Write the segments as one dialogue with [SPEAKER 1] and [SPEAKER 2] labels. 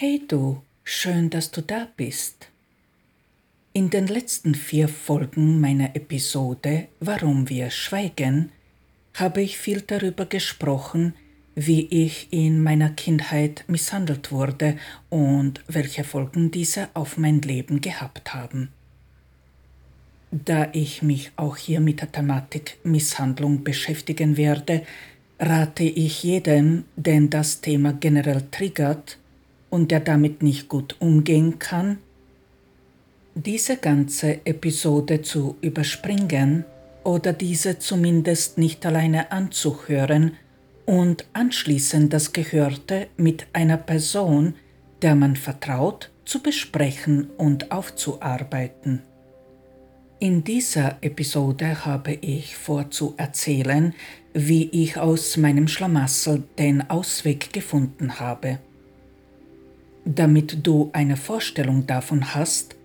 [SPEAKER 1] Hey du, schön, dass du da bist. In den letzten vier Folgen meiner Episode Warum wir schweigen habe ich viel darüber gesprochen, wie ich in meiner Kindheit misshandelt wurde und welche Folgen diese auf mein Leben gehabt haben. Da ich mich auch hier mit der Thematik Misshandlung beschäftigen werde, rate ich jedem, den das Thema generell triggert und der damit nicht gut umgehen kann, diese ganze Episode zu überspringen oder diese zumindest nicht alleine anzuhören und anschließend das Gehörte mit einer Person, der man vertraut, zu besprechen und aufzuarbeiten. In dieser Episode habe ich vor zu erzählen, wie ich aus meinem Schlamassel den Ausweg gefunden habe. Damit du eine Vorstellung davon hast,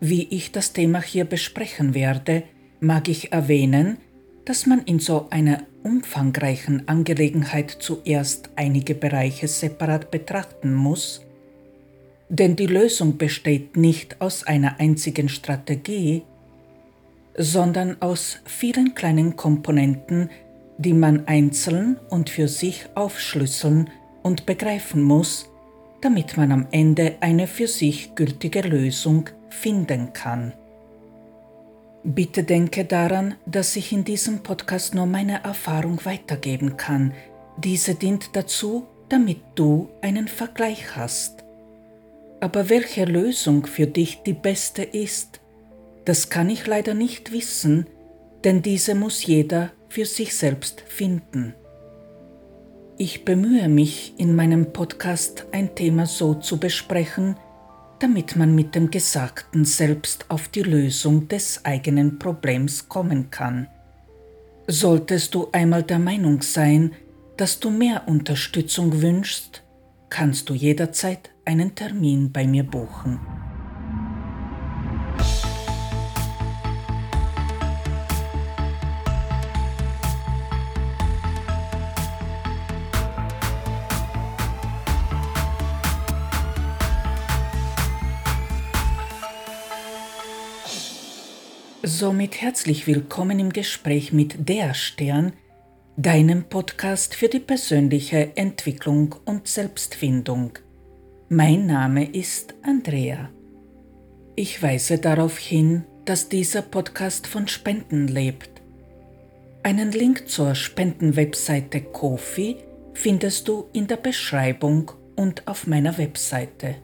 [SPEAKER 1] wie ich das Thema hier besprechen werde, mag ich erwähnen, dass man in so einer umfangreichen Angelegenheit zuerst einige Bereiche separat betrachten muss, denn die Lösung besteht nicht aus einer einzigen Strategie, sondern aus vielen kleinen Komponenten, die man einzeln und für sich aufschlüsseln und begreifen muss, damit man am Ende eine für sich gültige Lösung finden kann. Bitte denke daran, dass ich in diesem Podcast nur meine Erfahrung weitergeben kann. Diese dient dazu, damit du einen Vergleich hast. Aber welche Lösung für dich die beste ist, das kann ich leider nicht wissen, denn diese muss jeder für sich selbst finden. Ich bemühe mich in meinem Podcast ein Thema so zu besprechen, damit man mit dem Gesagten selbst auf die Lösung des eigenen Problems kommen kann. Solltest du einmal der Meinung sein, dass du mehr Unterstützung wünschst, kannst du jederzeit einen Termin bei mir buchen. Somit herzlich willkommen im Gespräch mit Der Stern, deinem Podcast für die persönliche Entwicklung und Selbstfindung. Mein Name ist Andrea. Ich weise darauf hin, dass dieser Podcast von Spenden lebt. Einen Link zur Spendenwebseite Kofi findest du in der Beschreibung und auf meiner Webseite.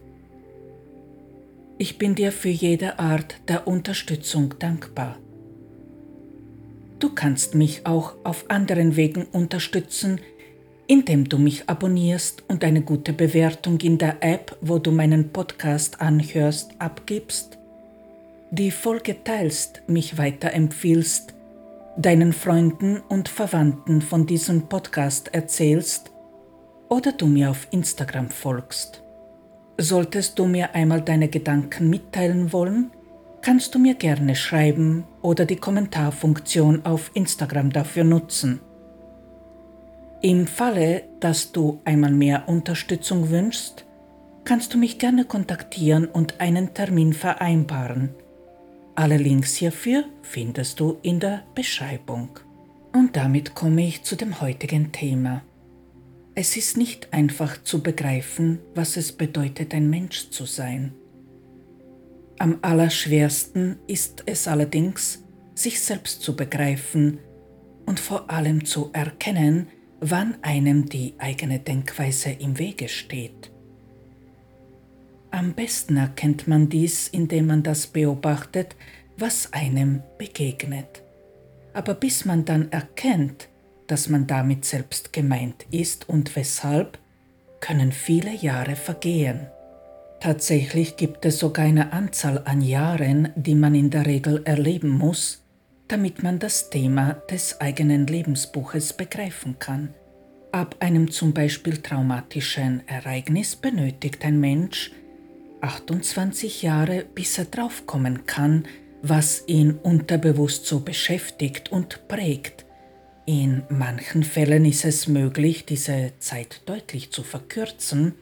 [SPEAKER 1] Ich bin dir für jede Art der Unterstützung dankbar. Du kannst mich auch auf anderen Wegen unterstützen, indem du mich abonnierst und eine gute Bewertung in der App, wo du meinen Podcast anhörst, abgibst, die Folge teilst, mich weiterempfiehlst, deinen Freunden und Verwandten von diesem Podcast erzählst oder du mir auf Instagram folgst. Solltest du mir einmal deine Gedanken mitteilen wollen, kannst du mir gerne schreiben oder die Kommentarfunktion auf Instagram dafür nutzen. Im Falle, dass du einmal mehr Unterstützung wünschst, kannst du mich gerne kontaktieren und einen Termin vereinbaren. Alle Links hierfür findest du in der Beschreibung. Und damit komme ich zu dem heutigen Thema. Es ist nicht einfach zu begreifen, was es bedeutet, ein Mensch zu sein. Am allerschwersten ist es allerdings, sich selbst zu begreifen und vor allem zu erkennen, wann einem die eigene Denkweise im Wege steht. Am besten erkennt man dies, indem man das beobachtet, was einem begegnet. Aber bis man dann erkennt, dass man damit selbst gemeint ist und weshalb, können viele Jahre vergehen. Tatsächlich gibt es sogar eine Anzahl an Jahren, die man in der Regel erleben muss, damit man das Thema des eigenen Lebensbuches begreifen kann. Ab einem zum Beispiel traumatischen Ereignis benötigt ein Mensch 28 Jahre, bis er draufkommen kann, was ihn unterbewusst so beschäftigt und prägt in manchen Fällen ist es möglich, diese Zeit deutlich zu verkürzen,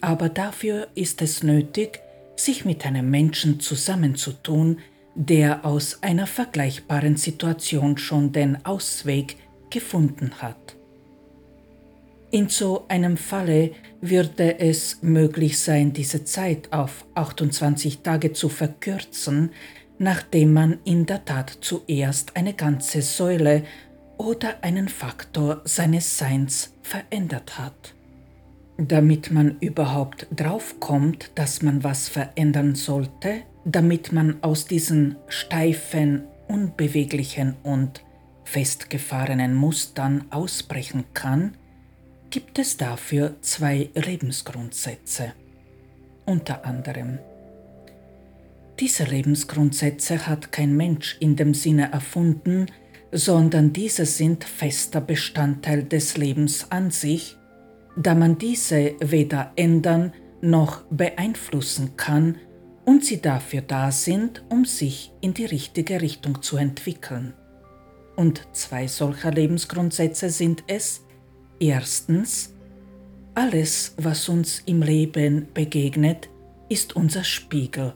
[SPEAKER 1] aber dafür ist es nötig, sich mit einem Menschen zusammenzutun, der aus einer vergleichbaren Situation schon den Ausweg gefunden hat. In so einem Falle würde es möglich sein, diese Zeit auf 28 Tage zu verkürzen, nachdem man in der Tat zuerst eine ganze Säule oder einen Faktor seines Seins verändert hat. Damit man überhaupt draufkommt, dass man was verändern sollte, damit man aus diesen steifen, unbeweglichen und festgefahrenen Mustern ausbrechen kann, gibt es dafür zwei Lebensgrundsätze. Unter anderem. Diese Lebensgrundsätze hat kein Mensch in dem Sinne erfunden, sondern diese sind fester Bestandteil des Lebens an sich, da man diese weder ändern noch beeinflussen kann und sie dafür da sind, um sich in die richtige Richtung zu entwickeln. Und zwei solcher Lebensgrundsätze sind es, erstens, alles, was uns im Leben begegnet, ist unser Spiegel.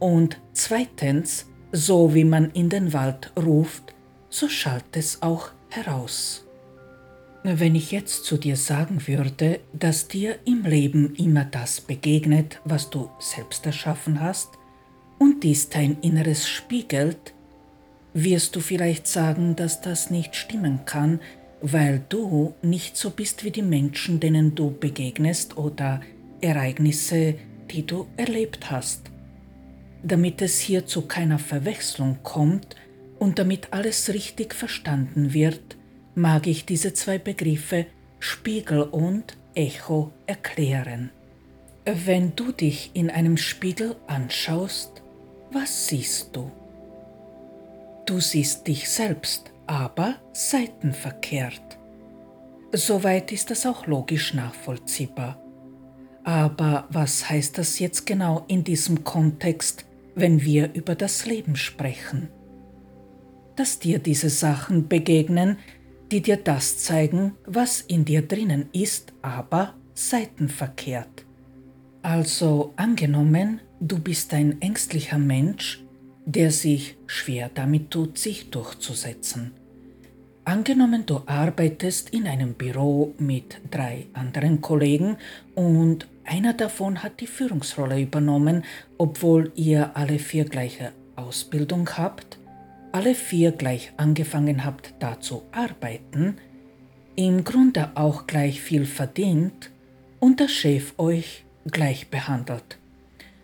[SPEAKER 1] Und zweitens, so wie man in den Wald ruft, so schallt es auch heraus. Wenn ich jetzt zu dir sagen würde, dass dir im Leben immer das begegnet, was du selbst erschaffen hast, und dies dein Inneres spiegelt, wirst du vielleicht sagen, dass das nicht stimmen kann, weil du nicht so bist wie die Menschen, denen du begegnest oder Ereignisse, die du erlebt hast. Damit es hier zu keiner Verwechslung kommt und damit alles richtig verstanden wird, mag ich diese zwei Begriffe Spiegel und Echo erklären. Wenn du dich in einem Spiegel anschaust, was siehst du? Du siehst dich selbst, aber seitenverkehrt. Soweit ist das auch logisch nachvollziehbar. Aber was heißt das jetzt genau in diesem Kontext, wenn wir über das Leben sprechen? Dass dir diese Sachen begegnen, die dir das zeigen, was in dir drinnen ist, aber seitenverkehrt. Also angenommen, du bist ein ängstlicher Mensch, der sich schwer damit tut, sich durchzusetzen. Angenommen, du arbeitest in einem Büro mit drei anderen Kollegen und einer davon hat die Führungsrolle übernommen, obwohl ihr alle vier gleiche Ausbildung habt alle vier gleich angefangen habt, da zu arbeiten, im Grunde auch gleich viel verdient und der Chef euch gleich behandelt.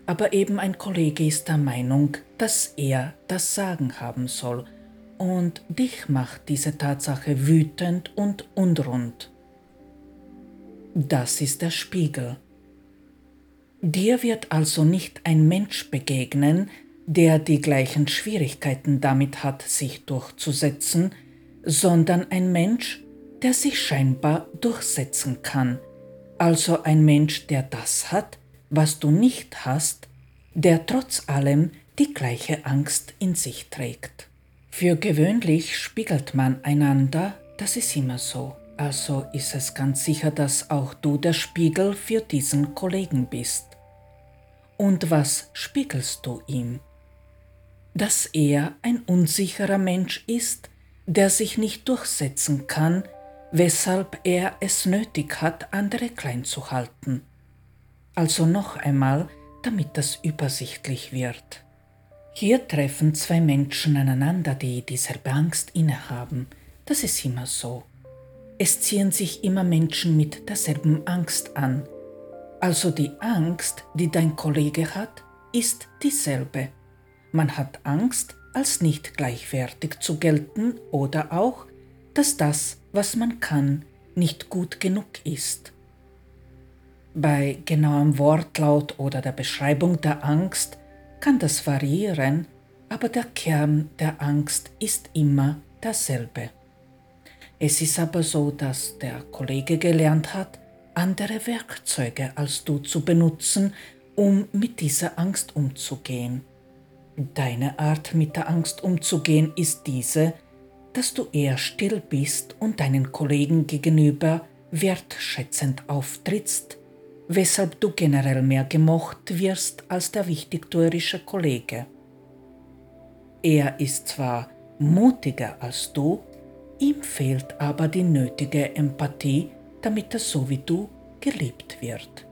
[SPEAKER 1] Aber eben ein Kollege ist der Meinung, dass er das Sagen haben soll und dich macht diese Tatsache wütend und unrund. Das ist der Spiegel. Dir wird also nicht ein Mensch begegnen, der die gleichen Schwierigkeiten damit hat, sich durchzusetzen, sondern ein Mensch, der sich scheinbar durchsetzen kann, also ein Mensch, der das hat, was du nicht hast, der trotz allem die gleiche Angst in sich trägt. Für gewöhnlich spiegelt man einander, das ist immer so, also ist es ganz sicher, dass auch du der Spiegel für diesen Kollegen bist. Und was spiegelst du ihm? Dass er ein unsicherer Mensch ist, der sich nicht durchsetzen kann, weshalb er es nötig hat, andere klein zu halten. Also noch einmal, damit das übersichtlich wird. Hier treffen zwei Menschen aneinander, die dieselbe Angst innehaben. Das ist immer so. Es ziehen sich immer Menschen mit derselben Angst an. Also die Angst, die dein Kollege hat, ist dieselbe. Man hat Angst, als nicht gleichwertig zu gelten oder auch, dass das, was man kann, nicht gut genug ist. Bei genauem Wortlaut oder der Beschreibung der Angst kann das variieren, aber der Kern der Angst ist immer derselbe. Es ist aber so, dass der Kollege gelernt hat, andere Werkzeuge als du zu benutzen, um mit dieser Angst umzugehen. Deine Art mit der Angst umzugehen ist diese, dass du eher still bist und deinen Kollegen gegenüber wertschätzend auftrittst, weshalb du generell mehr gemocht wirst als der wichtigtuerische Kollege. Er ist zwar mutiger als du, ihm fehlt aber die nötige Empathie, damit er so wie du geliebt wird.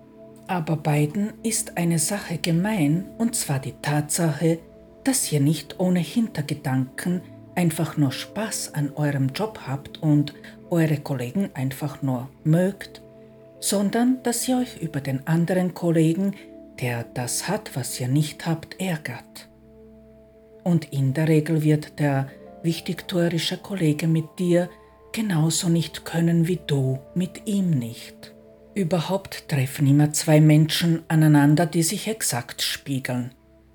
[SPEAKER 1] Aber beiden ist eine Sache gemein, und zwar die Tatsache, dass ihr nicht ohne Hintergedanken einfach nur Spaß an eurem Job habt und eure Kollegen einfach nur mögt, sondern dass ihr euch über den anderen Kollegen, der das hat, was ihr nicht habt, ärgert. Und in der Regel wird der wichtigtuerische Kollege mit dir genauso nicht können wie du mit ihm nicht. Überhaupt treffen immer zwei Menschen aneinander, die sich exakt spiegeln.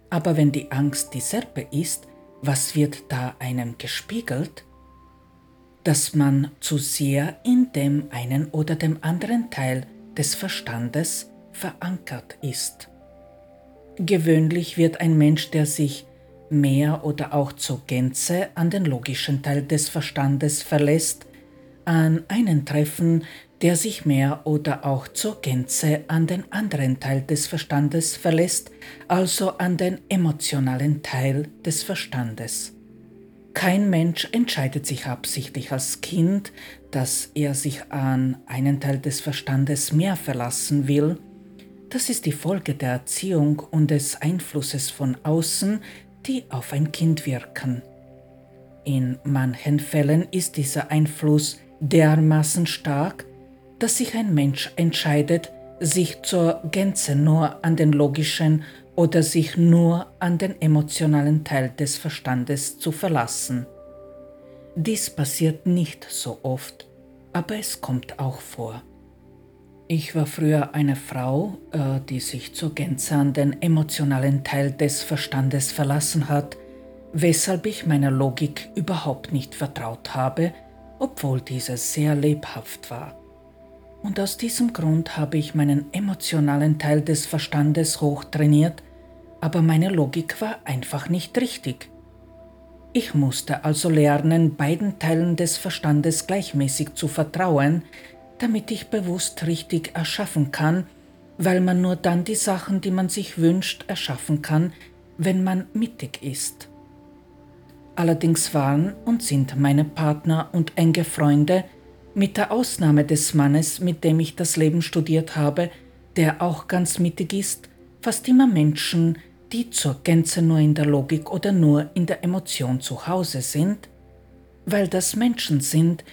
[SPEAKER 1] Aber wenn die Angst dieselbe ist, was wird da einem gespiegelt? Dass man zu sehr in dem einen oder dem anderen Teil des Verstandes verankert ist. Gewöhnlich wird ein Mensch, der sich mehr oder auch zur Gänze an den logischen Teil des Verstandes verlässt, an einen treffen, der sich mehr oder auch zur Gänze an den anderen Teil des Verstandes verlässt, also an den emotionalen Teil des Verstandes. Kein Mensch entscheidet sich absichtlich als Kind, dass er sich an einen Teil des Verstandes mehr verlassen will. Das ist die Folge der Erziehung und des Einflusses von außen, die auf ein Kind wirken. In manchen Fällen ist dieser Einfluss dermaßen stark, dass sich ein Mensch entscheidet, sich zur Gänze nur an den logischen oder sich nur an den emotionalen Teil des Verstandes zu verlassen. Dies passiert nicht so oft, aber es kommt auch vor. Ich war früher eine Frau, äh, die sich zur Gänze an den emotionalen Teil des Verstandes verlassen hat, weshalb ich meiner Logik überhaupt nicht vertraut habe, obwohl diese sehr lebhaft war. Und aus diesem Grund habe ich meinen emotionalen Teil des Verstandes hochtrainiert, aber meine Logik war einfach nicht richtig. Ich musste also lernen, beiden Teilen des Verstandes gleichmäßig zu vertrauen, damit ich bewusst richtig erschaffen kann, weil man nur dann die Sachen, die man sich wünscht, erschaffen kann, wenn man mittig ist. Allerdings waren und sind meine Partner und enge Freunde, mit der Ausnahme des Mannes, mit dem ich das Leben studiert habe, der auch ganz mittig ist, fast immer Menschen, die zur Gänze nur in der Logik oder nur in der Emotion zu Hause sind, weil das Menschen sind,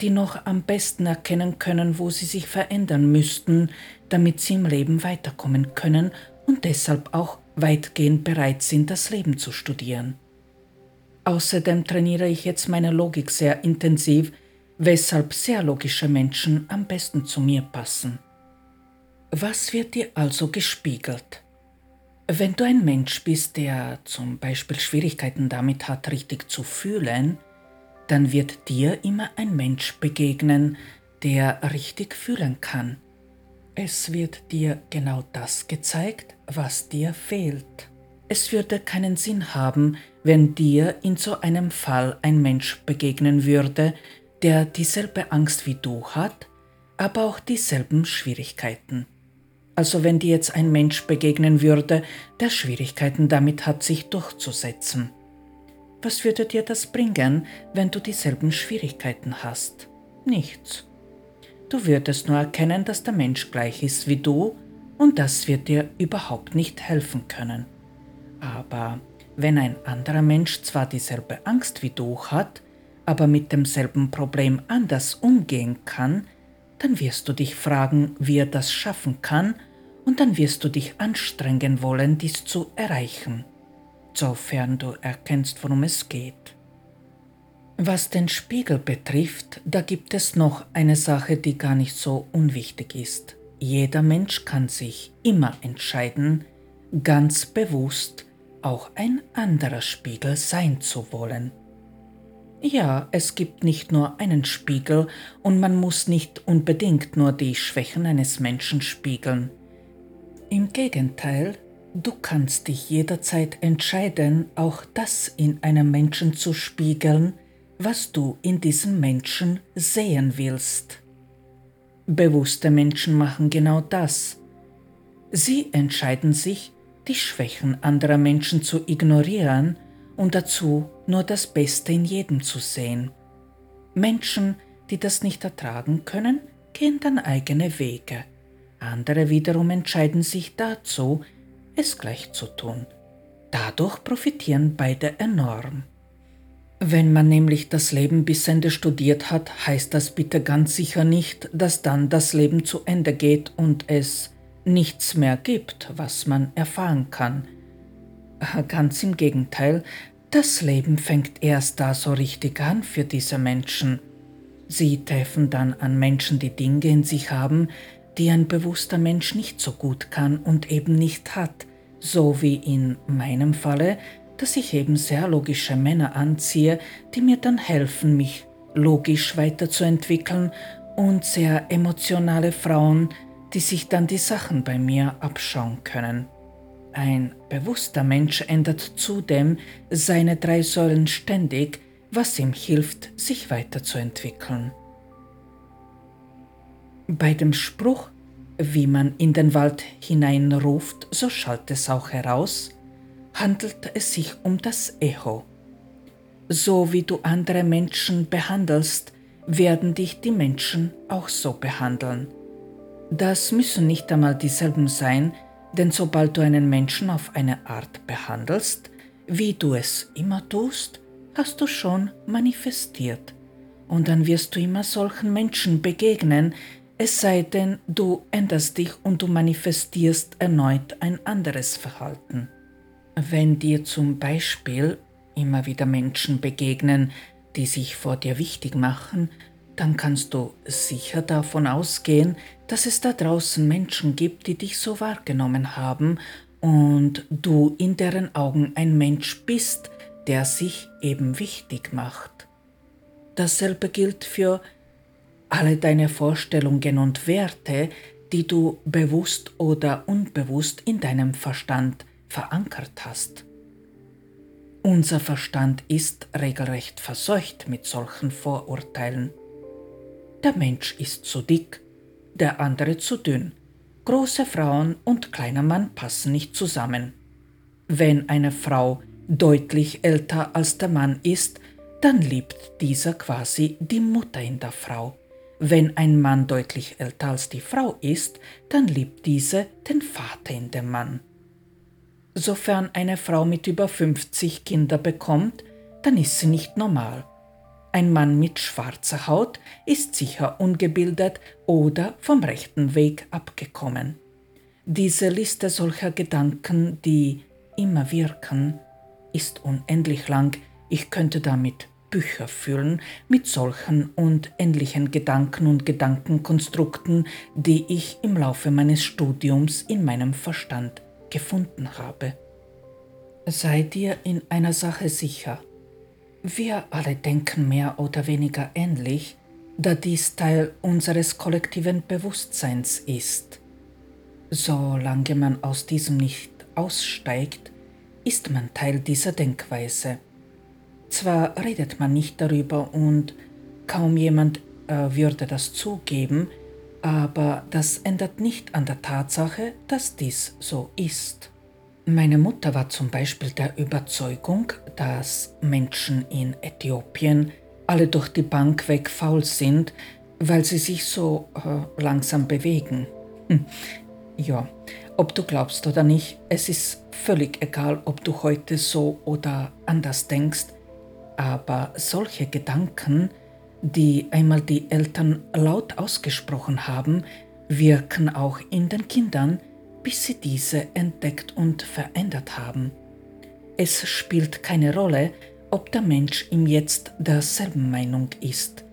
[SPEAKER 1] die noch am besten erkennen können, wo sie sich verändern müssten, damit sie im Leben weiterkommen können und deshalb auch weitgehend bereit sind, das Leben zu studieren. Außerdem trainiere ich jetzt meine Logik sehr intensiv, weshalb sehr logische Menschen am besten zu mir passen. Was wird dir also gespiegelt? Wenn du ein Mensch bist, der zum Beispiel Schwierigkeiten damit hat, richtig zu fühlen, dann wird dir immer ein Mensch begegnen, der richtig fühlen kann. Es wird dir genau das gezeigt, was dir fehlt. Es würde keinen Sinn haben, wenn dir in so einem Fall ein Mensch begegnen würde, der dieselbe Angst wie du hat, aber auch dieselben Schwierigkeiten. Also wenn dir jetzt ein Mensch begegnen würde, der Schwierigkeiten damit hat, sich durchzusetzen. Was würde dir das bringen, wenn du dieselben Schwierigkeiten hast? Nichts. Du würdest nur erkennen, dass der Mensch gleich ist wie du und das wird dir überhaupt nicht helfen können. Aber wenn ein anderer Mensch zwar dieselbe Angst wie du hat, aber mit demselben Problem anders umgehen kann, dann wirst du dich fragen, wie er das schaffen kann, und dann wirst du dich anstrengen wollen, dies zu erreichen sofern du erkennst, worum es geht. Was den Spiegel betrifft, da gibt es noch eine Sache, die gar nicht so unwichtig ist. Jeder Mensch kann sich immer entscheiden, ganz bewusst auch ein anderer Spiegel sein zu wollen. Ja, es gibt nicht nur einen Spiegel und man muss nicht unbedingt nur die Schwächen eines Menschen spiegeln. Im Gegenteil, Du kannst dich jederzeit entscheiden, auch das in einem Menschen zu spiegeln, was du in diesem Menschen sehen willst. Bewusste Menschen machen genau das. Sie entscheiden sich, die Schwächen anderer Menschen zu ignorieren und dazu nur das Beste in jedem zu sehen. Menschen, die das nicht ertragen können, gehen dann eigene Wege. Andere wiederum entscheiden sich dazu, es gleich zu tun. Dadurch profitieren beide enorm. Wenn man nämlich das Leben bis Ende studiert hat, heißt das bitte ganz sicher nicht, dass dann das Leben zu Ende geht und es nichts mehr gibt, was man erfahren kann. Ganz im Gegenteil, das Leben fängt erst da so richtig an für diese Menschen. Sie treffen dann an Menschen, die Dinge in sich haben, die ein bewusster Mensch nicht so gut kann und eben nicht hat, so wie in meinem Falle, dass ich eben sehr logische Männer anziehe, die mir dann helfen, mich logisch weiterzuentwickeln und sehr emotionale Frauen, die sich dann die Sachen bei mir abschauen können. Ein bewusster Mensch ändert zudem seine drei Säulen ständig, was ihm hilft, sich weiterzuentwickeln. Bei dem Spruch, wie man in den Wald hineinruft, so schallt es auch heraus, handelt es sich um das Echo. So wie du andere Menschen behandelst, werden dich die Menschen auch so behandeln. Das müssen nicht einmal dieselben sein, denn sobald du einen Menschen auf eine Art behandelst, wie du es immer tust, hast du schon manifestiert. Und dann wirst du immer solchen Menschen begegnen, es sei denn, du änderst dich und du manifestierst erneut ein anderes Verhalten. Wenn dir zum Beispiel immer wieder Menschen begegnen, die sich vor dir wichtig machen, dann kannst du sicher davon ausgehen, dass es da draußen Menschen gibt, die dich so wahrgenommen haben und du in deren Augen ein Mensch bist, der sich eben wichtig macht. Dasselbe gilt für alle deine Vorstellungen und Werte, die du bewusst oder unbewusst in deinem Verstand verankert hast. Unser Verstand ist regelrecht verseucht mit solchen Vorurteilen. Der Mensch ist zu dick, der andere zu dünn. Große Frauen und kleiner Mann passen nicht zusammen. Wenn eine Frau deutlich älter als der Mann ist, dann liebt dieser quasi die Mutter in der Frau. Wenn ein Mann deutlich älter als die Frau ist, dann liebt diese den Vater in dem Mann. Sofern eine Frau mit über 50 Kinder bekommt, dann ist sie nicht normal. Ein Mann mit schwarzer Haut ist sicher ungebildet oder vom rechten Weg abgekommen. Diese Liste solcher Gedanken, die immer wirken, ist unendlich lang. Ich könnte damit Bücher füllen mit solchen und ähnlichen Gedanken und Gedankenkonstrukten, die ich im Laufe meines Studiums in meinem Verstand gefunden habe. Sei dir in einer Sache sicher. Wir alle denken mehr oder weniger ähnlich, da dies Teil unseres kollektiven Bewusstseins ist. Solange man aus diesem nicht aussteigt, ist man Teil dieser Denkweise. Zwar redet man nicht darüber und kaum jemand äh, würde das zugeben, aber das ändert nicht an der Tatsache, dass dies so ist. Meine Mutter war zum Beispiel der Überzeugung, dass Menschen in Äthiopien alle durch die Bank weg faul sind, weil sie sich so äh, langsam bewegen. Hm. Ja, ob du glaubst oder nicht, es ist völlig egal, ob du heute so oder anders denkst, aber solche Gedanken die einmal die Eltern laut ausgesprochen haben, wirken auch in den Kindern, bis sie diese entdeckt und verändert haben. Es spielt keine Rolle, ob der Mensch im Jetzt derselben Meinung ist,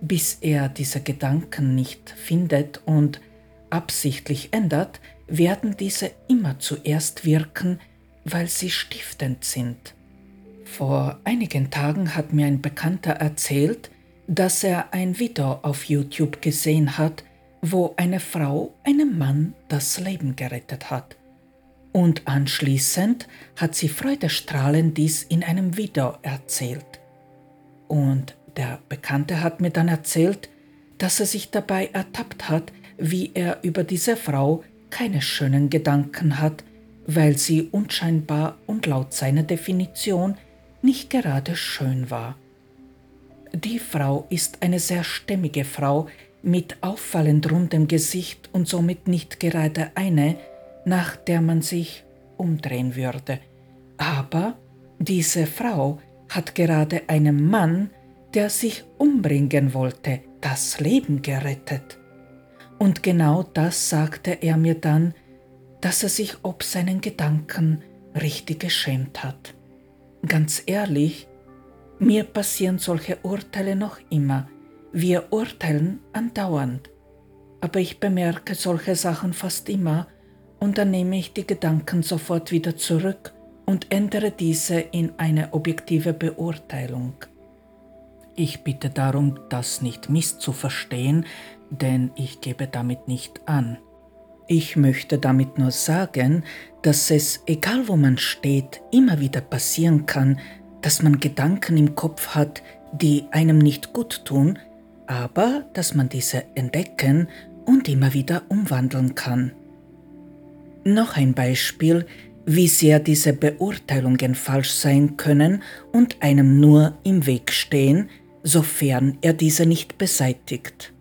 [SPEAKER 1] bis er diese Gedanken nicht findet und absichtlich ändert, werden diese immer zuerst wirken, weil sie stiftend sind. Vor einigen Tagen hat mir ein Bekannter erzählt, dass er ein Video auf YouTube gesehen hat, wo eine Frau einem Mann das Leben gerettet hat. Und anschließend hat sie freudestrahlend dies in einem Video erzählt. Und der Bekannte hat mir dann erzählt, dass er sich dabei ertappt hat, wie er über diese Frau keine schönen Gedanken hat, weil sie unscheinbar und laut seiner Definition nicht gerade schön war. Die Frau ist eine sehr stämmige Frau mit auffallend rundem Gesicht und somit nicht gerade eine, nach der man sich umdrehen würde. Aber diese Frau hat gerade einem Mann, der sich umbringen wollte, das Leben gerettet. Und genau das sagte er mir dann, dass er sich ob seinen Gedanken richtig geschämt hat. Ganz ehrlich, mir passieren solche Urteile noch immer. Wir urteilen andauernd. Aber ich bemerke solche Sachen fast immer und dann nehme ich die Gedanken sofort wieder zurück und ändere diese in eine objektive Beurteilung. Ich bitte darum, das nicht misszuverstehen, denn ich gebe damit nicht an. Ich möchte damit nur sagen, dass es, egal wo man steht, immer wieder passieren kann, dass man Gedanken im Kopf hat, die einem nicht gut tun, aber dass man diese entdecken und immer wieder umwandeln kann. Noch ein Beispiel, wie sehr diese Beurteilungen falsch sein können und einem nur im Weg stehen, sofern er diese nicht beseitigt.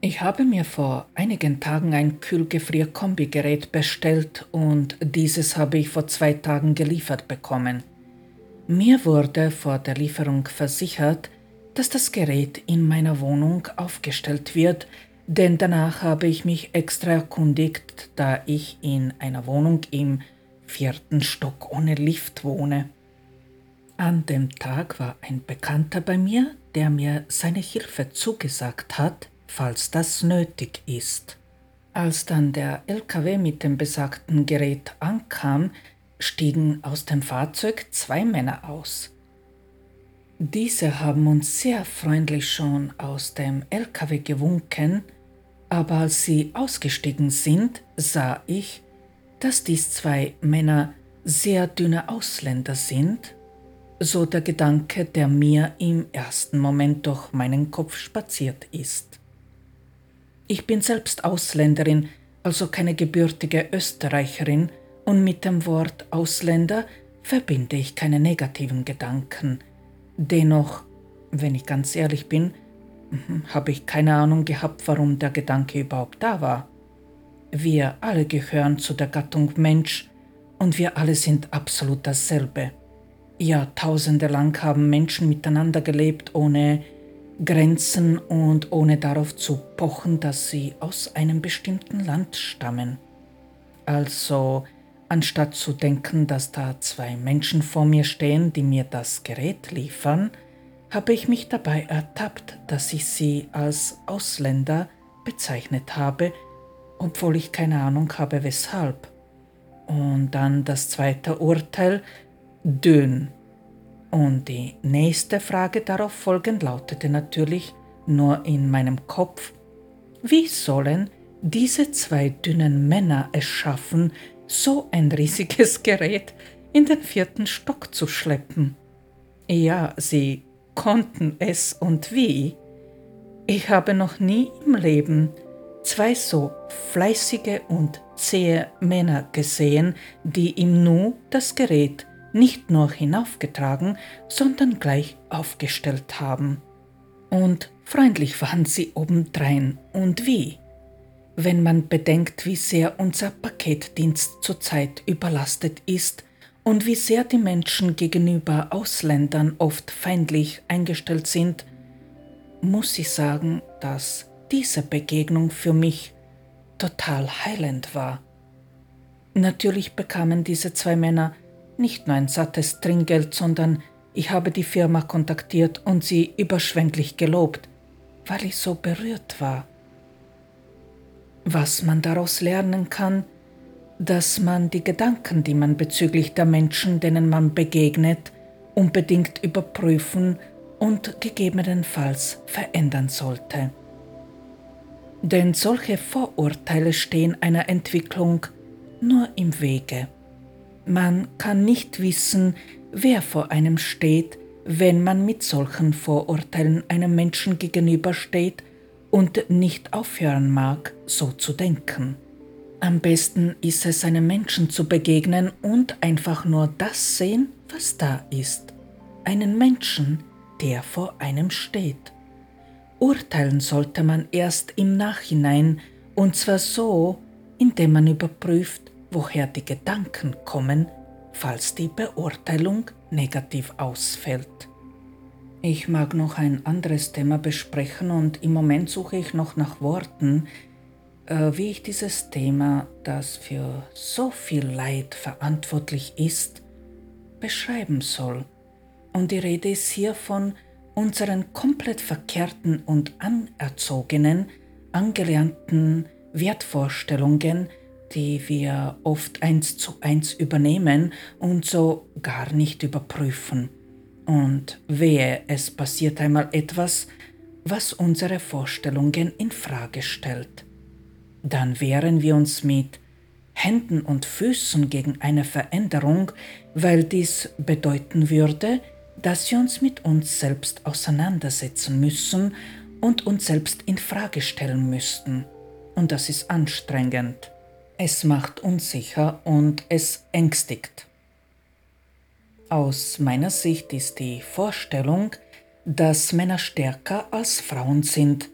[SPEAKER 1] Ich habe mir vor einigen Tagen ein Kühlgefrier-Kombigerät bestellt und dieses habe ich vor zwei Tagen geliefert bekommen. Mir wurde vor der Lieferung versichert, dass das Gerät in meiner Wohnung aufgestellt wird, denn danach habe ich mich extra erkundigt, da ich in einer Wohnung im vierten Stock ohne Lift wohne. An dem Tag war ein Bekannter bei mir, der mir seine Hilfe zugesagt hat, falls das nötig ist. Als dann der LKW mit dem besagten Gerät ankam, stiegen aus dem Fahrzeug zwei Männer aus. Diese haben uns sehr freundlich schon aus dem LKW gewunken, aber als sie ausgestiegen sind, sah ich, dass dies zwei Männer sehr dünne Ausländer sind, so der Gedanke, der mir im ersten Moment durch meinen Kopf spaziert ist. Ich bin selbst Ausländerin, also keine gebürtige Österreicherin, und mit dem Wort Ausländer verbinde ich keine negativen Gedanken. Dennoch, wenn ich ganz ehrlich bin, habe ich keine Ahnung gehabt, warum der Gedanke überhaupt da war. Wir alle gehören zu der Gattung Mensch und wir alle sind absolut dasselbe. Jahrtausende lang haben Menschen miteinander gelebt, ohne Grenzen und ohne darauf zu pochen, dass sie aus einem bestimmten Land stammen. Also, anstatt zu denken, dass da zwei Menschen vor mir stehen, die mir das Gerät liefern, habe ich mich dabei ertappt, dass ich sie als Ausländer bezeichnet habe, obwohl ich keine Ahnung habe weshalb. Und dann das zweite Urteil, dünn und die nächste Frage darauf folgend lautete natürlich nur in meinem Kopf, wie sollen diese zwei dünnen Männer es schaffen, so ein riesiges Gerät in den vierten Stock zu schleppen? Ja, sie konnten es und wie? Ich habe noch nie im Leben zwei so fleißige und zähe Männer gesehen, die im Nu das Gerät nicht nur hinaufgetragen, sondern gleich aufgestellt haben. Und freundlich waren sie obendrein und wie. Wenn man bedenkt, wie sehr unser Paketdienst zurzeit überlastet ist und wie sehr die Menschen gegenüber Ausländern oft feindlich eingestellt sind, muss ich sagen, dass diese Begegnung für mich total heilend war. Natürlich bekamen diese zwei Männer nicht nur ein sattes Trinkgeld, sondern ich habe die Firma kontaktiert und sie überschwänglich gelobt, weil ich so berührt war. Was man daraus lernen kann, dass man die Gedanken, die man bezüglich der Menschen, denen man begegnet, unbedingt überprüfen und gegebenenfalls verändern sollte. Denn solche Vorurteile stehen einer Entwicklung nur im Wege. Man kann nicht wissen, wer vor einem steht, wenn man mit solchen Vorurteilen einem Menschen gegenübersteht und nicht aufhören mag, so zu denken. Am besten ist es, einem Menschen zu begegnen und einfach nur das sehen, was da ist. Einen Menschen, der vor einem steht. Urteilen sollte man erst im Nachhinein, und zwar so, indem man überprüft, woher die Gedanken kommen, falls die Beurteilung negativ ausfällt. Ich mag noch ein anderes Thema besprechen und im Moment suche ich noch nach Worten, wie ich dieses Thema, das für so viel Leid verantwortlich ist, beschreiben soll. Und die Rede ist hier von unseren komplett verkehrten und anerzogenen, angelernten Wertvorstellungen, die wir oft eins zu eins übernehmen und so gar nicht überprüfen. Und wehe, es passiert einmal etwas, was unsere Vorstellungen in Frage stellt. Dann wehren wir uns mit Händen und Füßen gegen eine Veränderung, weil dies bedeuten würde, dass wir uns mit uns selbst auseinandersetzen müssen und uns selbst in Frage stellen müssten. Und das ist anstrengend. Es macht unsicher und es ängstigt. Aus meiner Sicht ist die Vorstellung, dass Männer stärker als Frauen sind,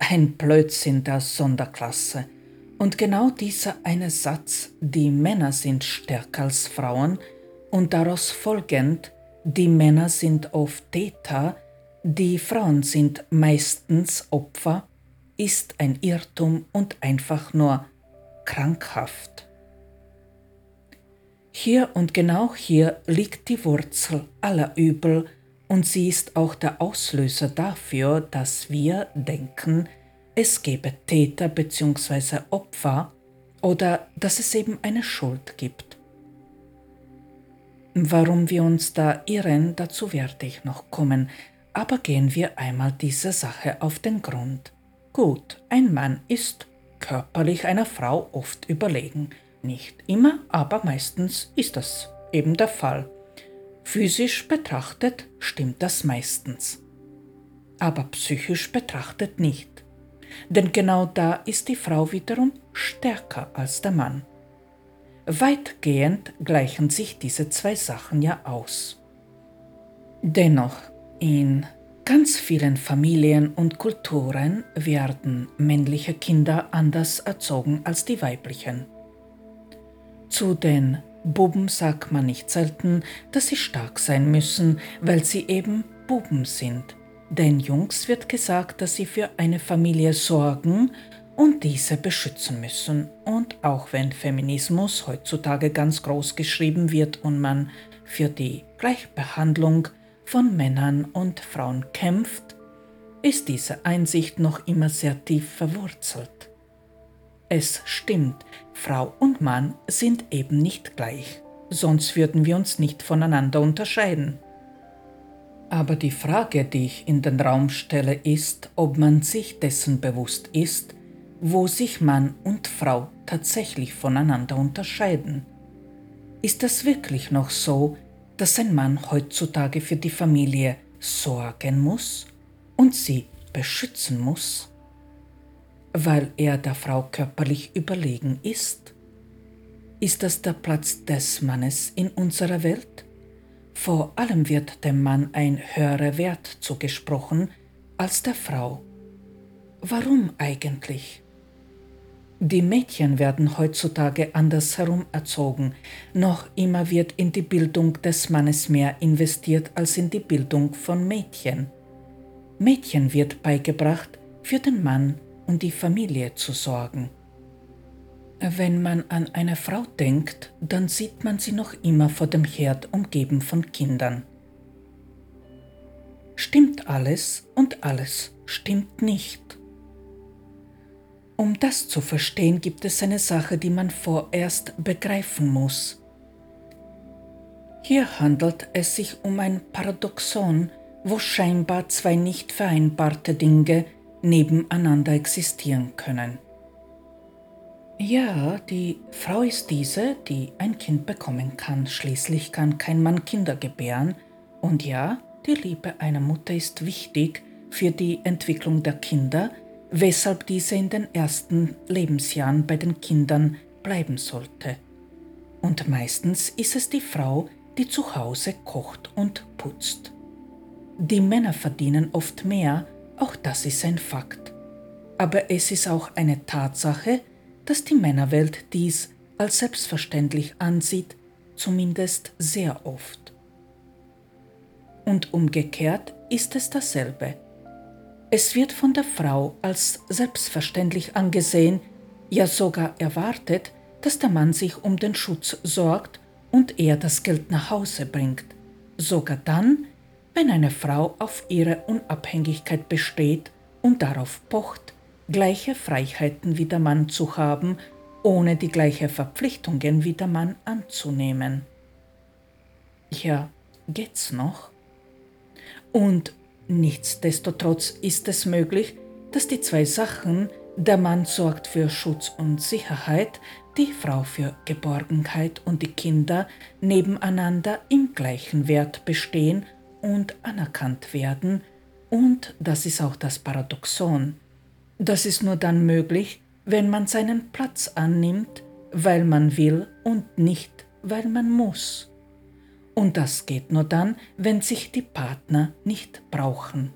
[SPEAKER 1] ein Blödsinn der Sonderklasse. Und genau dieser eine Satz, die Männer sind stärker als Frauen, und daraus folgend, die Männer sind oft Täter, die Frauen sind meistens Opfer, ist ein Irrtum und einfach nur krankhaft. Hier und genau hier liegt die Wurzel aller Übel und sie ist auch der Auslöser dafür, dass wir denken, es gebe Täter bzw. Opfer oder dass es eben eine Schuld gibt. Warum wir uns da irren, dazu werde ich noch kommen, aber gehen wir einmal dieser Sache auf den Grund. Gut, ein Mann ist körperlich einer Frau oft überlegen. Nicht immer, aber meistens ist das eben der Fall. Physisch betrachtet stimmt das meistens. Aber psychisch betrachtet nicht. Denn genau da ist die Frau wiederum stärker als der Mann. Weitgehend gleichen sich diese zwei Sachen ja aus. Dennoch, in ganz vielen Familien und Kulturen werden männliche Kinder anders erzogen als die weiblichen. Zu den Buben sagt man nicht selten, dass sie stark sein müssen, weil sie eben Buben sind. Den Jungs wird gesagt, dass sie für eine Familie sorgen und diese beschützen müssen. Und auch wenn Feminismus heutzutage ganz groß geschrieben wird und man für die Gleichbehandlung von Männern und Frauen kämpft, ist diese Einsicht noch immer sehr tief verwurzelt. Es stimmt, Frau und Mann sind eben nicht gleich, sonst würden wir uns nicht voneinander unterscheiden. Aber die Frage, die ich in den Raum stelle, ist, ob man sich dessen bewusst ist, wo sich Mann und Frau tatsächlich voneinander unterscheiden. Ist das wirklich noch so, dass ein Mann heutzutage für die Familie sorgen muss und sie beschützen muss? Weil er der Frau körperlich überlegen ist? Ist das der Platz des Mannes in unserer Welt? Vor allem wird dem Mann ein höherer Wert zugesprochen als der Frau. Warum eigentlich? Die Mädchen werden heutzutage andersherum erzogen, noch immer wird in die Bildung des Mannes mehr investiert als in die Bildung von Mädchen. Mädchen wird beigebracht, für den Mann um die Familie zu sorgen. Wenn man an eine Frau denkt, dann sieht man sie noch immer vor dem Herd umgeben von Kindern. Stimmt alles und alles stimmt nicht. Um das zu verstehen, gibt es eine Sache, die man vorerst begreifen muss. Hier handelt es sich um ein Paradoxon, wo scheinbar zwei nicht vereinbarte Dinge nebeneinander existieren können. Ja, die Frau ist diese, die ein Kind bekommen kann. Schließlich kann kein Mann Kinder gebären. Und ja, die Liebe einer Mutter ist wichtig für die Entwicklung der Kinder, weshalb diese in den ersten Lebensjahren bei den Kindern bleiben sollte. Und meistens ist es die Frau, die zu Hause kocht und putzt. Die Männer verdienen oft mehr, auch das ist ein Fakt. Aber es ist auch eine Tatsache, dass die Männerwelt dies als selbstverständlich ansieht, zumindest sehr oft. Und umgekehrt ist es dasselbe. Es wird von der Frau als selbstverständlich angesehen, ja sogar erwartet, dass der Mann sich um den Schutz sorgt und er das Geld nach Hause bringt, sogar dann, wenn eine Frau auf ihre Unabhängigkeit besteht und darauf pocht, gleiche Freiheiten wie der Mann zu haben, ohne die gleichen Verpflichtungen wie der Mann anzunehmen. Ja, geht's noch? Und nichtsdestotrotz ist es möglich, dass die zwei Sachen, der Mann sorgt für Schutz und Sicherheit, die Frau für Geborgenheit und die Kinder nebeneinander im gleichen Wert bestehen und anerkannt werden, und das ist auch das Paradoxon. Das ist nur dann möglich, wenn man seinen Platz annimmt, weil man will und nicht, weil man muss. Und das geht nur dann, wenn sich die Partner nicht brauchen.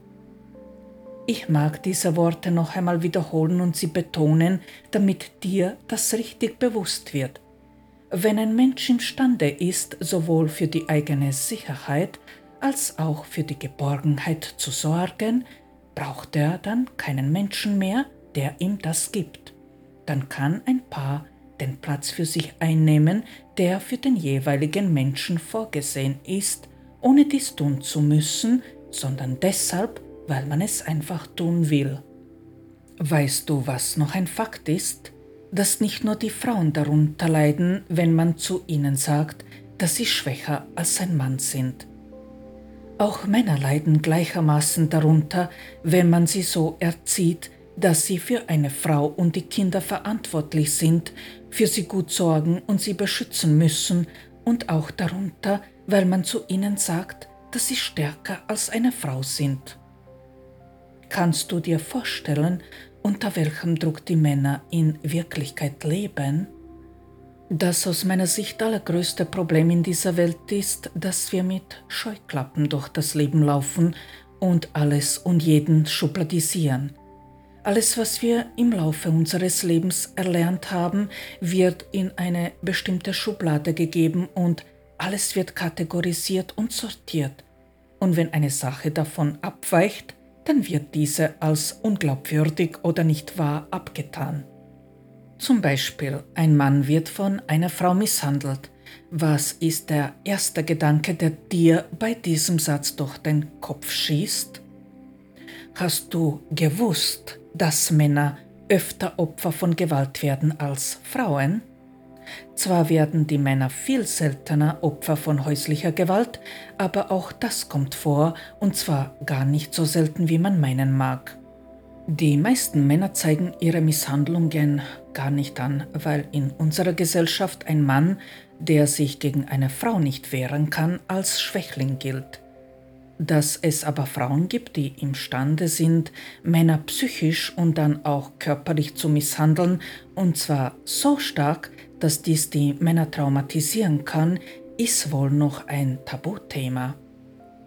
[SPEAKER 1] Ich mag diese Worte noch einmal wiederholen und sie betonen, damit dir das richtig bewusst wird. Wenn ein Mensch imstande ist, sowohl für die eigene Sicherheit als auch für die Geborgenheit zu sorgen, braucht er dann keinen Menschen mehr, der ihm das gibt. Dann kann ein Paar den Platz für sich einnehmen, der für den jeweiligen Menschen vorgesehen ist, ohne dies tun zu müssen, sondern deshalb, weil man es einfach tun will. Weißt du, was noch ein Fakt ist? Dass nicht nur die Frauen darunter leiden, wenn man zu ihnen sagt, dass sie schwächer als ein Mann sind. Auch Männer leiden gleichermaßen darunter, wenn man sie so erzieht, dass sie für eine Frau und die Kinder verantwortlich sind, für sie gut sorgen und sie beschützen müssen, und auch darunter, weil man zu ihnen sagt, dass sie stärker als eine Frau sind. Kannst du dir vorstellen, unter welchem Druck die Männer in Wirklichkeit leben? Das aus meiner Sicht allergrößte Problem in dieser Welt ist, dass wir mit Scheuklappen durch das Leben laufen und alles und jeden schubladisieren. Alles, was wir im Laufe unseres Lebens erlernt haben, wird in eine bestimmte Schublade gegeben und alles wird kategorisiert und sortiert. Und wenn eine Sache davon abweicht, dann wird diese als unglaubwürdig oder nicht wahr abgetan. Zum Beispiel, ein Mann wird von einer Frau misshandelt. Was ist der erste Gedanke, der dir bei diesem Satz durch den Kopf schießt? Hast du gewusst, dass Männer öfter Opfer von Gewalt werden als Frauen? Zwar werden die Männer viel seltener Opfer von häuslicher Gewalt, aber auch das kommt vor, und zwar gar nicht so selten, wie man meinen mag. Die meisten Männer zeigen ihre Misshandlungen gar nicht an, weil in unserer Gesellschaft ein Mann, der sich gegen eine Frau nicht wehren kann, als Schwächling gilt. Dass es aber Frauen gibt, die imstande sind, Männer psychisch und dann auch körperlich zu misshandeln, und zwar so stark, dass dies die Männer traumatisieren kann, ist wohl noch ein Tabuthema.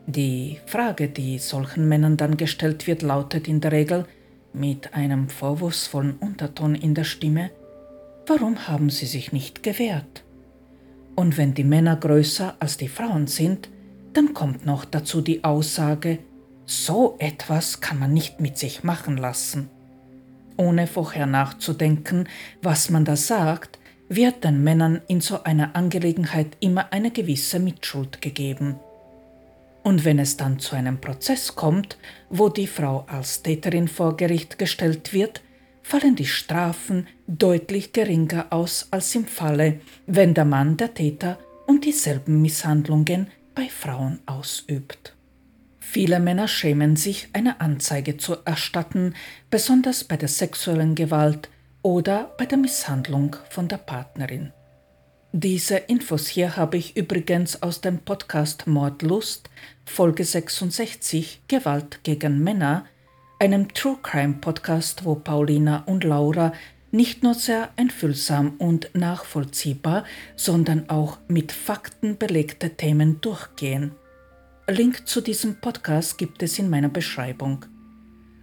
[SPEAKER 1] Die Frage, die solchen Männern dann gestellt wird, lautet in der Regel mit einem vorwurfsvollen Unterton in der Stimme, warum haben sie sich nicht gewehrt? Und wenn die Männer größer als die Frauen sind, dann kommt noch dazu die Aussage, so etwas kann man nicht mit sich machen lassen. Ohne vorher nachzudenken, was man da sagt, wird den Männern in so einer Angelegenheit immer eine gewisse Mitschuld gegeben. Und wenn es dann zu einem Prozess kommt, wo die Frau als Täterin vor Gericht gestellt wird, fallen die Strafen deutlich geringer aus als im Falle, wenn der Mann der Täter und dieselben Misshandlungen bei Frauen ausübt. Viele Männer schämen sich, eine Anzeige zu erstatten, besonders bei der sexuellen Gewalt, oder bei der Misshandlung von der Partnerin. Diese Infos hier habe ich übrigens aus dem Podcast Mordlust, Folge 66, Gewalt gegen Männer, einem True Crime Podcast, wo Paulina und Laura nicht nur sehr einfühlsam und nachvollziehbar, sondern auch mit Fakten belegte Themen durchgehen. Link zu diesem Podcast gibt es in meiner Beschreibung.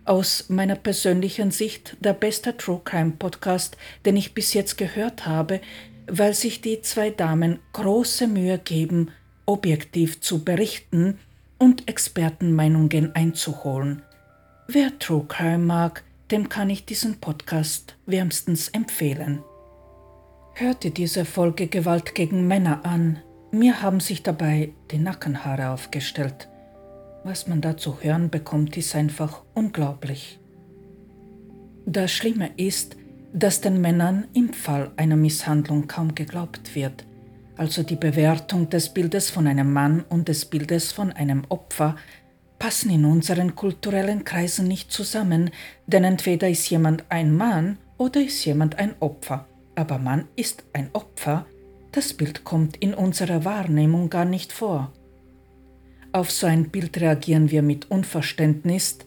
[SPEAKER 1] Aus meiner persönlichen Sicht der beste True Crime Podcast, den ich bis jetzt gehört habe, weil sich die zwei Damen große Mühe geben, objektiv zu berichten und Expertenmeinungen einzuholen. Wer True Crime mag, dem kann ich diesen Podcast wärmstens empfehlen. Hörte diese Folge Gewalt gegen Männer an. Mir haben sich dabei die Nackenhaare aufgestellt. Was man da zu hören bekommt, ist einfach unglaublich. Das Schlimme ist, dass den Männern im Fall einer Misshandlung kaum geglaubt wird. Also die Bewertung des Bildes von einem Mann und des Bildes von einem Opfer passen in unseren kulturellen Kreisen nicht zusammen, denn entweder ist jemand ein Mann oder ist jemand ein Opfer. Aber Mann ist ein Opfer, das Bild kommt in unserer Wahrnehmung gar nicht vor. Auf so ein Bild reagieren wir mit Unverständnis,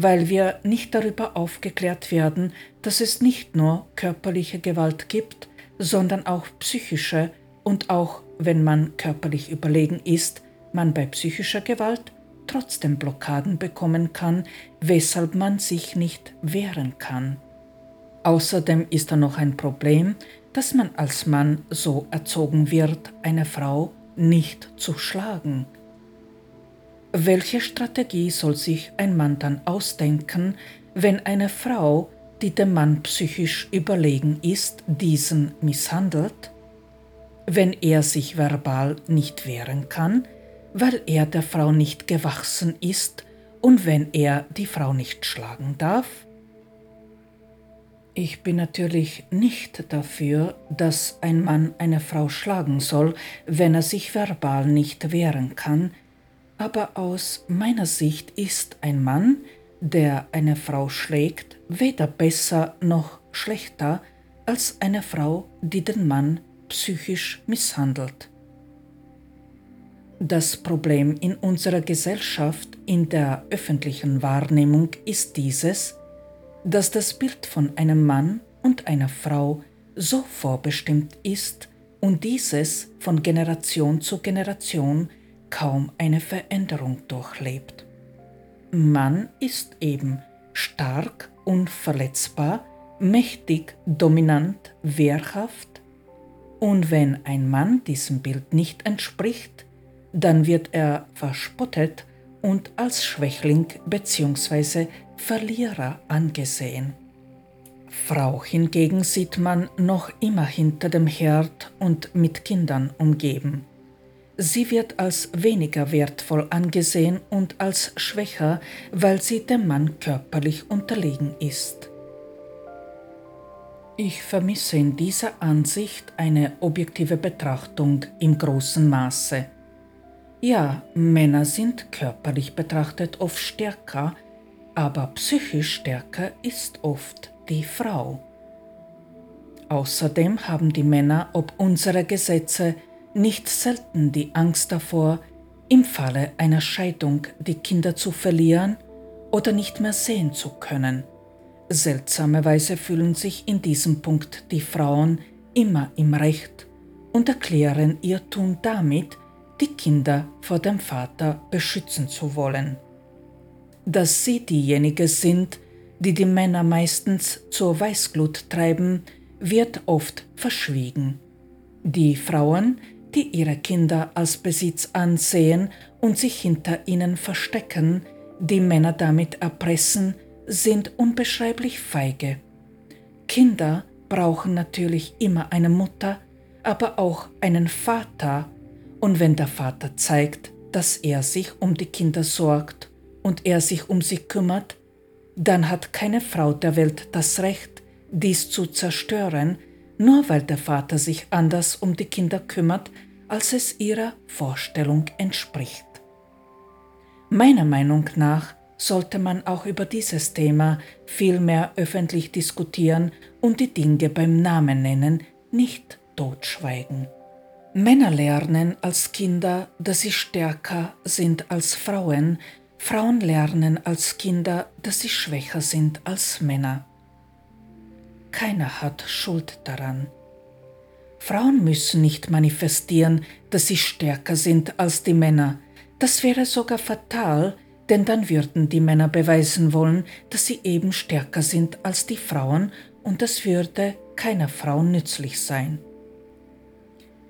[SPEAKER 1] weil wir nicht darüber aufgeklärt werden, dass es nicht nur körperliche Gewalt gibt, sondern auch psychische und auch wenn man körperlich überlegen ist, man bei psychischer Gewalt trotzdem Blockaden bekommen kann, weshalb man sich nicht wehren kann. Außerdem ist da noch ein Problem, dass man als Mann so erzogen wird, eine Frau nicht zu schlagen. Welche Strategie soll sich ein Mann dann ausdenken, wenn eine Frau, die dem Mann psychisch überlegen ist, diesen misshandelt? Wenn er sich verbal nicht wehren kann, weil er der Frau nicht gewachsen ist und wenn er die Frau nicht schlagen darf? Ich bin natürlich nicht dafür, dass ein Mann eine Frau schlagen soll, wenn er sich verbal nicht wehren kann, aber aus meiner Sicht ist ein Mann, der eine Frau schlägt, weder besser noch schlechter als eine Frau, die den Mann psychisch misshandelt. Das Problem in unserer Gesellschaft, in der öffentlichen Wahrnehmung ist dieses, dass das Bild von einem Mann und einer Frau so vorbestimmt ist und dieses von Generation zu Generation kaum eine Veränderung durchlebt. Mann ist eben stark, unverletzbar, mächtig, dominant, wehrhaft, und wenn ein Mann diesem Bild nicht entspricht, dann wird er verspottet und als Schwächling bzw. Verlierer angesehen. Frau hingegen sieht man noch immer hinter dem Herd und mit Kindern umgeben. Sie wird als weniger wertvoll angesehen und als schwächer, weil sie dem Mann körperlich unterlegen ist. Ich vermisse in dieser Ansicht eine objektive Betrachtung im großen Maße. Ja, Männer sind körperlich betrachtet oft stärker, aber psychisch stärker ist oft die Frau. Außerdem haben die Männer ob unserer Gesetze nicht selten die Angst davor, im Falle einer Scheidung die Kinder zu verlieren oder nicht mehr sehen zu können. Seltsamerweise fühlen sich in diesem Punkt die Frauen immer im Recht und erklären ihr Tun damit, die Kinder vor dem Vater beschützen zu wollen. Dass sie diejenigen sind, die die Männer meistens zur Weißglut treiben, wird oft verschwiegen. Die Frauen, die ihre Kinder als Besitz ansehen und sich hinter ihnen verstecken, die Männer damit erpressen, sind unbeschreiblich feige. Kinder brauchen natürlich immer eine Mutter, aber auch einen Vater, und wenn der Vater zeigt, dass er sich um die Kinder sorgt und er sich um sie kümmert, dann hat keine Frau der Welt das Recht, dies zu zerstören, nur weil der Vater sich anders um die Kinder kümmert, als es ihrer Vorstellung entspricht. Meiner Meinung nach sollte man auch über dieses Thema viel mehr öffentlich diskutieren und die Dinge beim Namen nennen, nicht totschweigen. Männer lernen als Kinder, dass sie stärker sind als Frauen, Frauen lernen als Kinder, dass sie schwächer sind als Männer. Keiner hat Schuld daran. Frauen müssen nicht manifestieren, dass sie stärker sind als die Männer. Das wäre sogar fatal, denn dann würden die Männer beweisen wollen, dass sie eben stärker sind als die Frauen und das würde keiner Frau nützlich sein.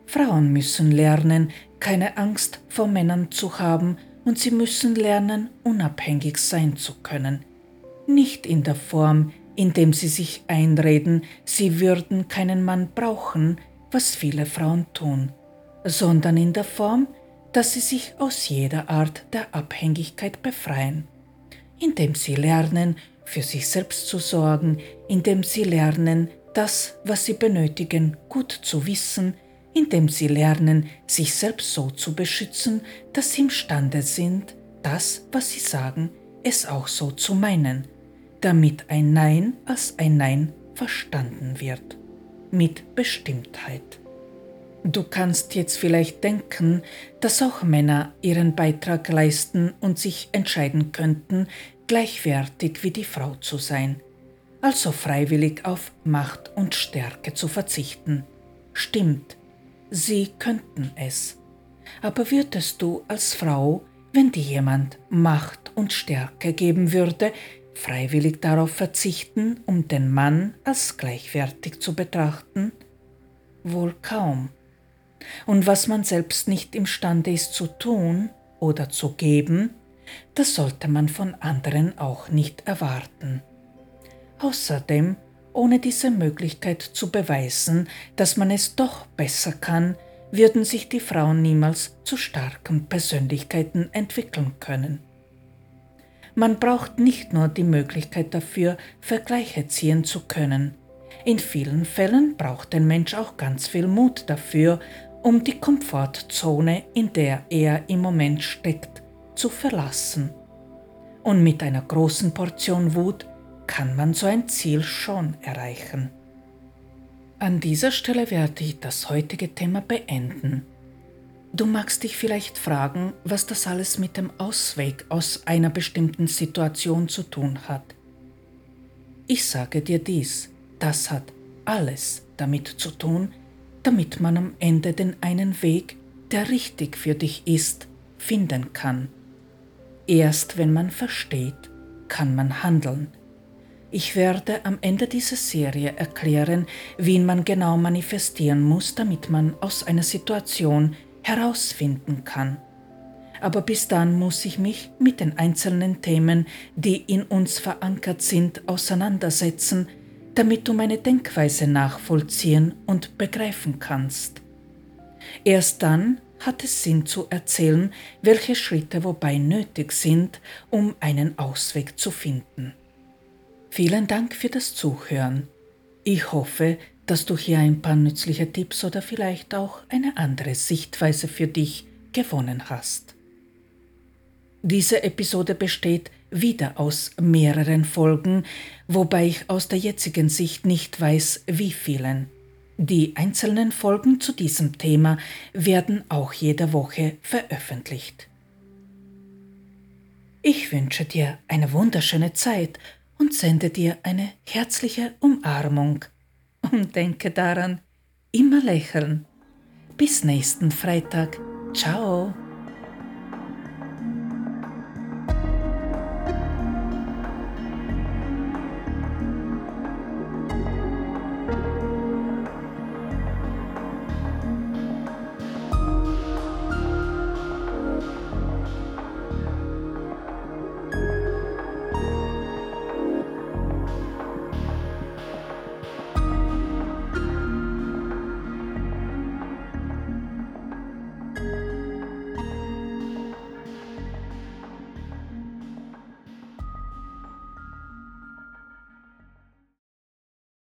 [SPEAKER 1] Frauen müssen lernen, keine Angst vor Männern zu haben und sie müssen lernen, unabhängig sein zu können. Nicht in der Form, indem sie sich einreden, sie würden keinen Mann brauchen, was viele Frauen tun, sondern in der Form, dass sie sich aus jeder Art der Abhängigkeit befreien, indem sie lernen, für sich selbst zu sorgen, indem sie lernen, das, was sie benötigen, gut zu wissen, indem sie lernen, sich selbst so zu beschützen, dass sie imstande sind, das, was sie sagen, es auch so zu meinen, damit ein Nein als ein Nein verstanden wird, mit Bestimmtheit. Du kannst jetzt vielleicht denken, dass auch Männer ihren Beitrag leisten und sich entscheiden könnten, gleichwertig wie die Frau zu sein, also freiwillig auf Macht und Stärke zu verzichten. Stimmt, sie könnten es. Aber würdest du als Frau, wenn dir jemand Macht und Stärke geben würde, freiwillig darauf verzichten, um den Mann als gleichwertig zu betrachten? Wohl kaum. Und was man selbst nicht imstande ist zu tun oder zu geben, das sollte man von anderen auch nicht erwarten. Außerdem, ohne diese Möglichkeit zu beweisen, dass man es doch besser kann, würden sich die Frauen niemals zu starken Persönlichkeiten entwickeln können. Man braucht nicht nur die Möglichkeit dafür, Vergleiche ziehen zu können. In vielen Fällen braucht ein Mensch auch ganz viel Mut dafür, um die Komfortzone, in der er im Moment steckt, zu verlassen. Und mit einer großen Portion Wut kann man so ein Ziel schon erreichen. An dieser Stelle werde ich das heutige Thema beenden. Du magst dich vielleicht fragen, was das alles mit dem Ausweg aus einer bestimmten Situation zu tun hat. Ich sage dir dies, das hat alles damit zu tun, damit man am Ende den einen Weg, der richtig für dich ist, finden kann. Erst wenn man versteht, kann man handeln. Ich werde am Ende dieser Serie erklären, wie man genau manifestieren muss, damit man aus einer Situation herausfinden kann. Aber bis dann muss ich mich mit den einzelnen Themen, die in uns verankert sind, auseinandersetzen, damit du meine Denkweise nachvollziehen und begreifen kannst. Erst dann hat es Sinn zu erzählen, welche Schritte wobei nötig sind, um einen Ausweg zu finden. Vielen Dank für das Zuhören. Ich hoffe, dass du hier ein paar nützliche Tipps oder vielleicht auch eine andere Sichtweise für dich gewonnen hast. Diese Episode besteht wieder aus mehreren Folgen, wobei ich aus der jetzigen Sicht nicht weiß, wie vielen. Die einzelnen Folgen zu diesem Thema werden auch jede Woche veröffentlicht. Ich wünsche dir eine wunderschöne Zeit und sende dir eine herzliche Umarmung. Und denke daran, immer lächeln. Bis nächsten Freitag. Ciao.